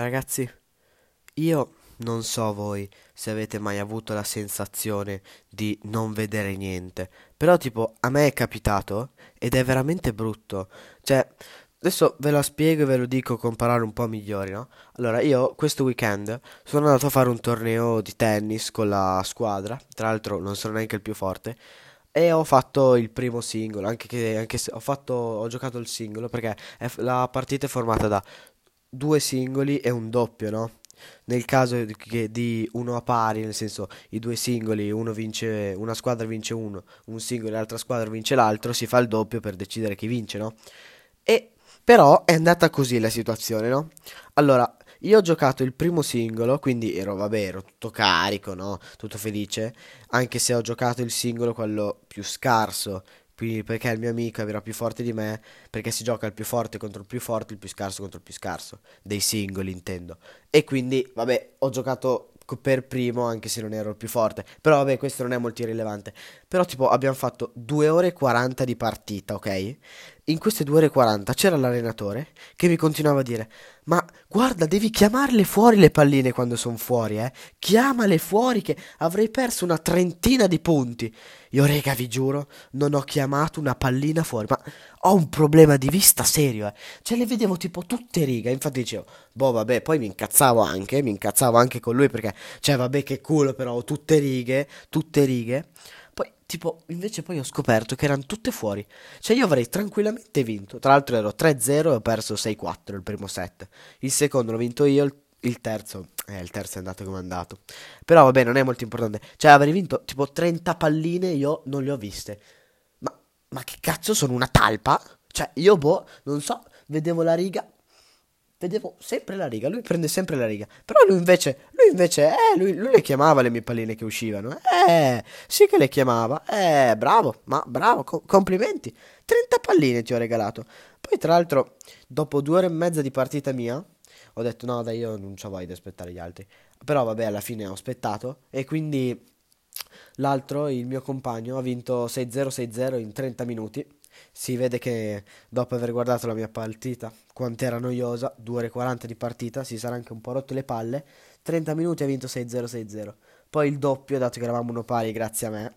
Ragazzi, io non so voi se avete mai avuto la sensazione di non vedere niente, però tipo a me è capitato ed è veramente brutto. Cioè, adesso ve la spiego e ve lo dico con parole un po' migliori, no? Allora, io questo weekend sono andato a fare un torneo di tennis con la squadra, tra l'altro non sono neanche il più forte. E ho fatto il primo singolo, anche, che, anche se ho fatto, ho giocato il singolo perché è la partita è formata da due singoli e un doppio, no? Nel caso di, uno a pari, nel senso i due singoli, vince, una squadra vince uno, un singolo e l'altra squadra vince l'altro, si fa il doppio per decidere chi vince, no? E però è andata così la situazione, no? Allora, io ho giocato il primo singolo, quindi ero, vabbè, ero tutto carico, no? Tutto felice, anche se ho giocato il singolo, quello più scarso, quindi perché il mio amico era più forte di me, perché si gioca il più forte contro il più forte, il più scarso contro il più scarso, dei singoli intendo. E quindi, vabbè, ho giocato per primo, anche se non ero il più forte. Però, vabbè, questo non è molto irrilevante. Però, tipo, abbiamo fatto 2 ore e 40 di partita, ok? In queste 2 ore e 40 c'era l'allenatore che mi continuava a dire: Ma guarda, devi chiamarle fuori le palline quando sono fuori, eh? Chiamale fuori che avrei perso una trentina di punti. Io, rega, vi giuro, non ho chiamato una pallina fuori, ma ho un problema di vista serio, eh. Cioè, le vedevo tipo tutte righe. Infatti dicevo, boh, vabbè, poi mi incazzavo anche, mi incazzavo anche con lui perché, cioè, vabbè, che culo, però ho tutte righe, tutte righe. Tipo, invece poi ho scoperto che erano tutte fuori. Cioè, io avrei tranquillamente vinto. Tra l'altro ero 3-0 e ho perso 6-4 il primo set. Il secondo l'ho vinto io, il, il terzo, eh, il terzo è andato come è andato. Però, vabbè, non è molto importante. Cioè, avrei vinto tipo 30 palline, io non le ho viste. Ma, ma che cazzo sono una talpa? Cioè, io, boh, non so, vedevo la riga. Vedevo sempre la riga, lui prende sempre la riga. Però lui invece, lui invece, eh, lui, lui le chiamava le mie palline che uscivano. Eh, sì che le chiamava. Eh, bravo, ma bravo, co- complimenti. 30 palline ti ho regalato. Poi, tra l'altro, dopo due ore e mezza di partita mia, ho detto no, dai, io non c'ho voglia di aspettare gli altri. Però, vabbè, alla fine ho aspettato. E quindi l'altro, il mio compagno, ha vinto 6-0, 6-0 in 30 minuti. Si vede che dopo aver guardato la mia partita, quanto era noiosa, 2 ore e 40 di partita, si sarà anche un po' rotto le palle. 30 minuti ha vinto 6-0, 6-0. Poi il doppio, dato che eravamo uno pari grazie a me.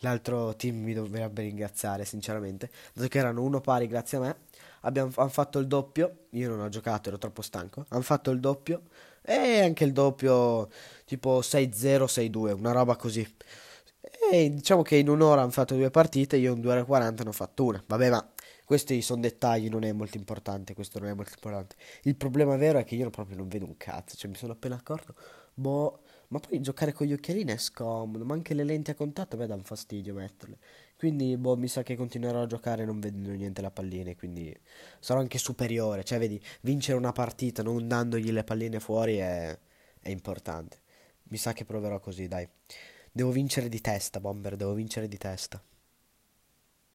L'altro team mi dovrebbe ringraziare, sinceramente. Dato che erano uno pari grazie a me. Abbiamo han fatto il doppio. Io non ho giocato, ero troppo stanco. Hanno fatto il doppio. E anche il doppio, tipo 6-0, 6-2, una roba così. E diciamo che in un'ora hanno fatto due partite, io in due ore e 40 ne ho fatto una. Vabbè, ma questi sono dettagli, non è molto importante, questo non è molto importante. Il problema vero è che io proprio non vedo un cazzo, cioè mi sono appena accorto, boh, ma poi giocare con gli occhialini è scomodo, ma anche le lenti a contatto a me danno fastidio metterle. Quindi, boh, mi sa che continuerò a giocare non vedendo niente la pallina, quindi sarò anche superiore, cioè vedi, vincere una partita non dandogli le palline fuori è, è importante. Mi sa che proverò così, dai. Devo vincere di testa, Bomber, devo vincere di testa.